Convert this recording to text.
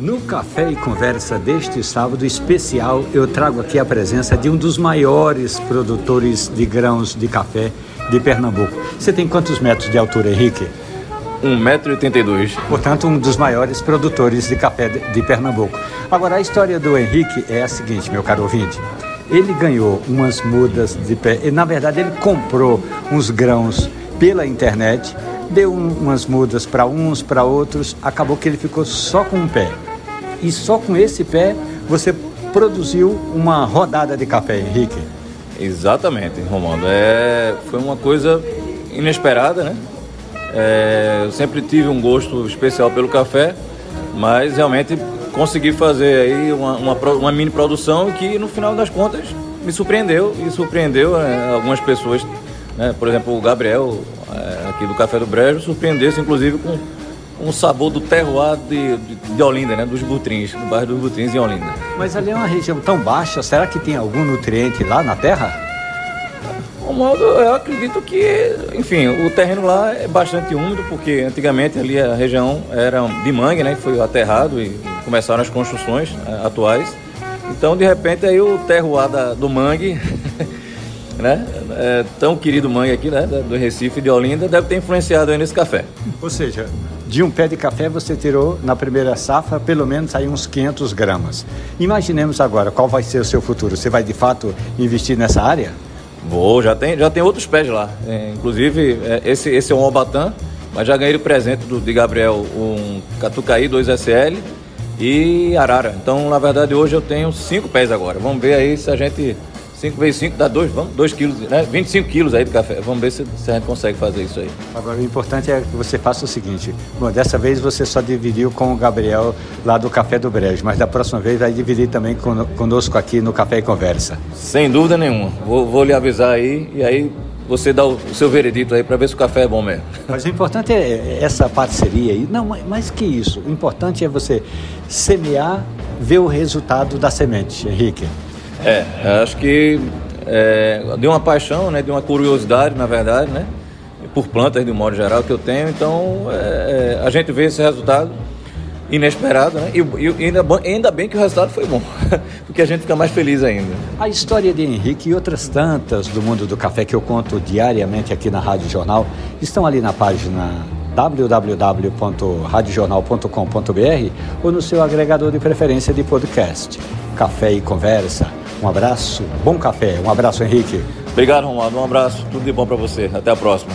No Café e Conversa deste sábado especial, eu trago aqui a presença de um dos maiores produtores de grãos de café de Pernambuco. Você tem quantos metros de altura, Henrique? 1,82m. Portanto, um dos maiores produtores de café de, de Pernambuco. Agora, a história do Henrique é a seguinte, meu caro ouvinte. Ele ganhou umas mudas de pé. Na verdade, ele comprou uns grãos pela internet, deu um, umas mudas para uns, para outros. Acabou que ele ficou só com um pé. E só com esse pé você produziu uma rodada de café, Henrique. Exatamente, Romano. É, foi uma coisa inesperada, né? É, eu sempre tive um gosto especial pelo café, mas realmente consegui fazer aí uma, uma, uma mini produção que no final das contas me surpreendeu e surpreendeu é, algumas pessoas, né? por exemplo o Gabriel é, aqui do Café do Brejo, surpreendeu-se inclusive com um sabor do terroir de, de, de, Olinda, né? dos Butrins, do bairro dos Butrins em Olinda. Mas ali é uma região tão baixa, será que tem algum nutriente lá na terra? O modo, eu acredito que, enfim, o terreno lá é bastante úmido, porque antigamente ali a região era de mangue, né? Foi aterrado e começaram as construções né, atuais. Então, de repente, aí o terroir da, do mangue, né? É, tão querido mangue aqui, né? Do Recife de Olinda, deve ter influenciado aí nesse café. Ou seja, de um pé de café você tirou na primeira safra pelo menos aí uns 500 gramas. Imaginemos agora qual vai ser o seu futuro. Você vai de fato investir nessa área? Vou, já tem, já tem outros pés lá. É, inclusive, é, esse, esse é um Obatã, mas já ganhei o presente do, de Gabriel, um Catucaí 2SL e Arara. Então, na verdade, hoje eu tenho cinco pés agora. Vamos ver aí se a gente 5 vezes 5 dá 2, vamos, 2 quilos, né? 25 quilos aí de café. Vamos ver se, se, a gente consegue fazer isso aí. Agora, o importante é que você faça o seguinte: bom, dessa vez você só dividiu com o Gabriel lá do Café do Brejo, mas da próxima vez vai dividir também conosco aqui no Café e Conversa. Sem dúvida nenhuma. Vou, vou lhe avisar aí e aí você dá o, o seu veredito aí para ver se o café é bom mesmo. Mas o importante é essa parceria aí. Não, mais que isso. O importante é você semear, ver o resultado da semente, Henrique. É, acho que é, de uma paixão, né, de uma curiosidade, na verdade, né, por plantas de um modo geral que eu tenho. Então, é, é a gente vê esse resultado inesperado, né? E, e ainda, ainda, bem que o resultado foi bom, porque a gente fica mais feliz ainda. A história de Henrique e outras tantas do mundo do café que eu conto diariamente aqui na Rádio Jornal estão ali na página www.radiojornal.com.br ou no seu agregador de preferência de podcast. Café e Conversa um abraço, bom café. Um abraço, Henrique. Obrigado, Romualdo. Um abraço, tudo de bom para você. Até a próxima.